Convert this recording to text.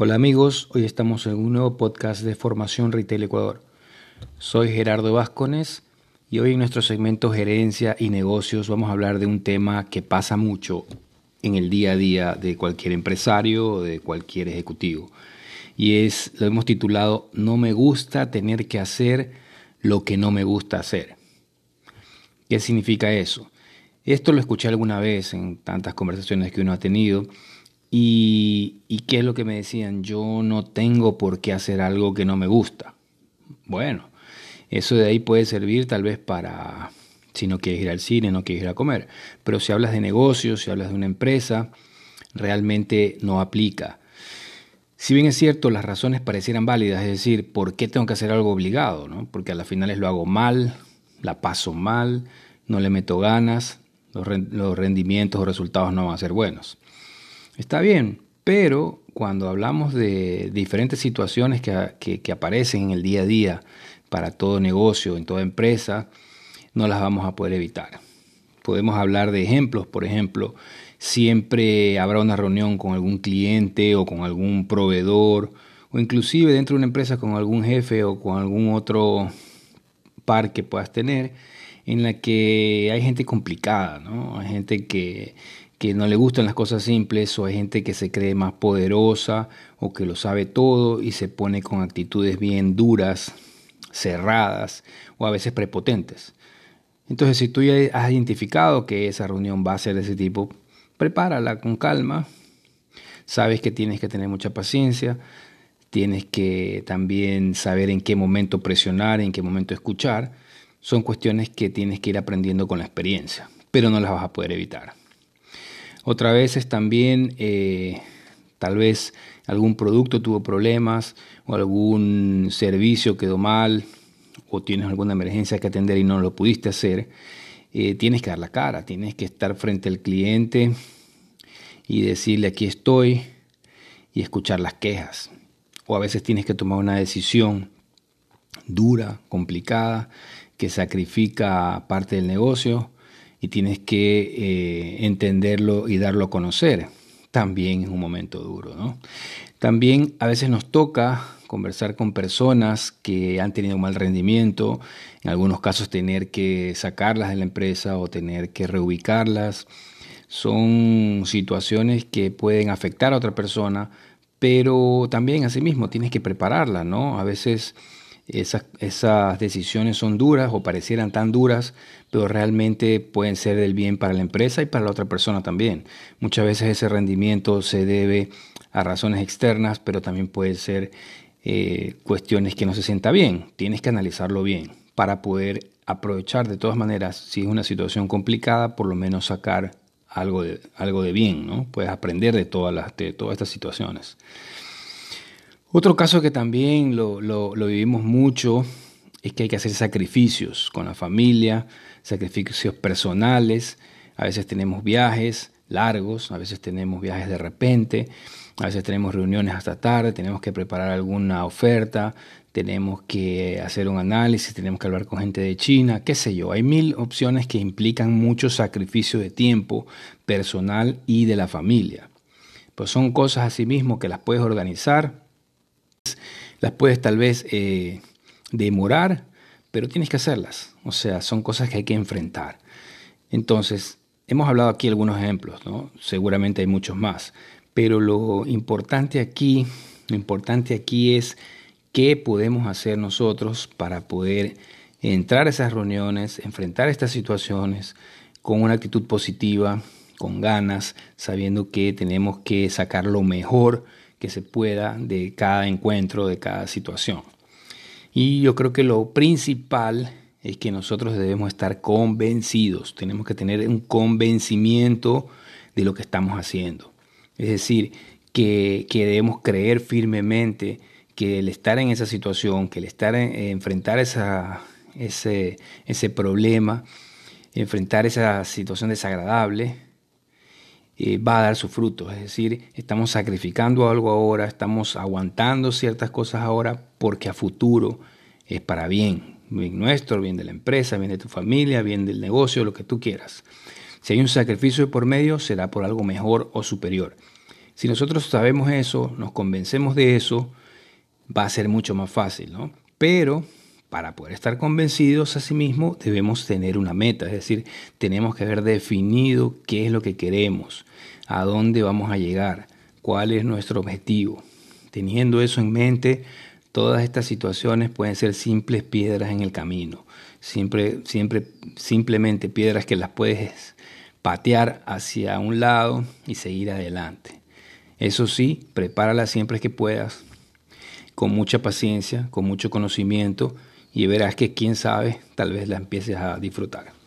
Hola amigos, hoy estamos en un nuevo podcast de Formación Retail Ecuador. Soy Gerardo Vázquez y hoy en nuestro segmento Gerencia y Negocios vamos a hablar de un tema que pasa mucho en el día a día de cualquier empresario o de cualquier ejecutivo. Y es, lo hemos titulado, No me gusta tener que hacer lo que no me gusta hacer. ¿Qué significa eso? Esto lo escuché alguna vez en tantas conversaciones que uno ha tenido y, qué es lo que me decían? Yo no tengo por qué hacer algo que no me gusta. Bueno, eso de ahí puede servir tal vez para si no quieres ir al cine, no quieres ir a comer. Pero si hablas de negocios, si hablas de una empresa, realmente no aplica. Si bien es cierto, las razones parecieran válidas, es decir, ¿por qué tengo que hacer algo obligado? Porque a las finales lo hago mal, la paso mal, no le meto ganas, los, rendimientos o resultados no van a ser buenos. Está bien, pero cuando hablamos de diferentes situaciones que, aparecen en el día a día para todo negocio, en toda empresa, no las vamos a poder evitar. Podemos hablar de ejemplos, por ejemplo, siempre habrá una reunión con algún cliente o con algún proveedor o inclusive dentro de una empresa con algún jefe o con algún otro par que puedas tener en la que hay gente complicada, ¿no? Hay gente que, que no le gustan las cosas simples o hay gente que se cree más poderosa o que lo sabe todo y se pone con actitudes bien duras, cerradas o a veces prepotentes. Entonces, si tú ya has identificado que esa reunión va a ser de ese tipo, prepárala con calma. Sabes que tienes que tener mucha paciencia, tienes que también saber en qué momento presionar, en qué momento escuchar. Son cuestiones que tienes que ir aprendiendo con la experiencia, pero no las vas a poder evitar. Otra vez también, eh, tal vez algún producto tuvo problemas o algún servicio quedó mal o tienes alguna emergencia que atender y no lo pudiste hacer. Eh, tienes que dar la cara, tienes que estar frente al cliente y decirle aquí estoy y escuchar las quejas. O a veces tienes que tomar una decisión dura, complicada, que sacrifica parte del negocio y tienes que eh, entenderlo y darlo a conocer. También es un momento duro, ¿no? También a veces nos toca conversar con personas que han tenido mal rendimiento, en algunos casos tener que sacarlas de la empresa o tener que reubicarlas. Son situaciones que pueden afectar a otra persona, pero también asimismo tienes que prepararla, ¿no? A veces esas, decisiones son duras o parecieran tan duras, pero realmente pueden ser del bien para la empresa y para la otra persona también. Muchas veces ese rendimiento se debe a razones externas, pero también puede ser eh, cuestiones que no se sienta bien. Tienes que analizarlo bien para poder aprovechar de todas maneras, si es una situación complicada, por lo menos sacar algo de, algo de bien, ¿no? Puedes aprender de todas, las, de todas estas situaciones. Otro caso que también lo, vivimos mucho es que hay que hacer sacrificios con la familia, sacrificios personales. A veces tenemos viajes largos, a veces tenemos viajes de repente, a veces tenemos reuniones hasta tarde, tenemos que preparar alguna oferta, tenemos que hacer un análisis, tenemos que hablar con gente de China, qué sé yo. Hay mil opciones que implican mucho sacrificio de tiempo personal y de la familia. Pues son cosas así mismo que las puedes organizar las puedes tal vez eh, demorar, pero tienes que hacerlas. O sea, son cosas que hay que enfrentar. Entonces, hemos hablado aquí algunos ejemplos, ¿no? Seguramente hay muchos más. Pero lo importante aquí, lo importante aquí es qué podemos hacer nosotros para poder entrar a esas reuniones, enfrentar estas situaciones con una actitud positiva, con ganas, sabiendo que tenemos que sacar lo mejor que se pueda de cada encuentro, de cada situación. Y yo creo que lo principal es que nosotros debemos estar convencidos, tenemos que tener un convencimiento de lo que estamos haciendo. Es decir, que, debemos creer firmemente que el estar en esa situación, que el estar en, enfrentar esa, ese, ese problema, enfrentar esa situación desagradable, eh, va a dar su fruto. Es decir, estamos sacrificando algo ahora, estamos aguantando ciertas cosas ahora porque a futuro es para bien, bien nuestro, bien de la empresa, bien de tu familia, bien del negocio, lo que tú quieras. Si hay un sacrificio por medio, será por algo mejor o superior. Si nosotros sabemos eso, nos convencemos de eso, va a ser mucho más fácil, ¿no? Pero para poder estar convencidos a sí mismo debemos tener una meta, es decir, tenemos que haber definido qué es lo que queremos, a dónde vamos a llegar, cuál es nuestro objetivo. Teniendo eso en mente, todas estas situaciones pueden ser simples piedras en el camino, siempre, siempre, simplemente piedras que las puedes patear hacia un lado y seguir adelante. Eso sí, prepáralas siempre que puedas, con mucha paciencia, con mucho conocimiento y verás que quién sabe, tal vez la empieces a disfrutar.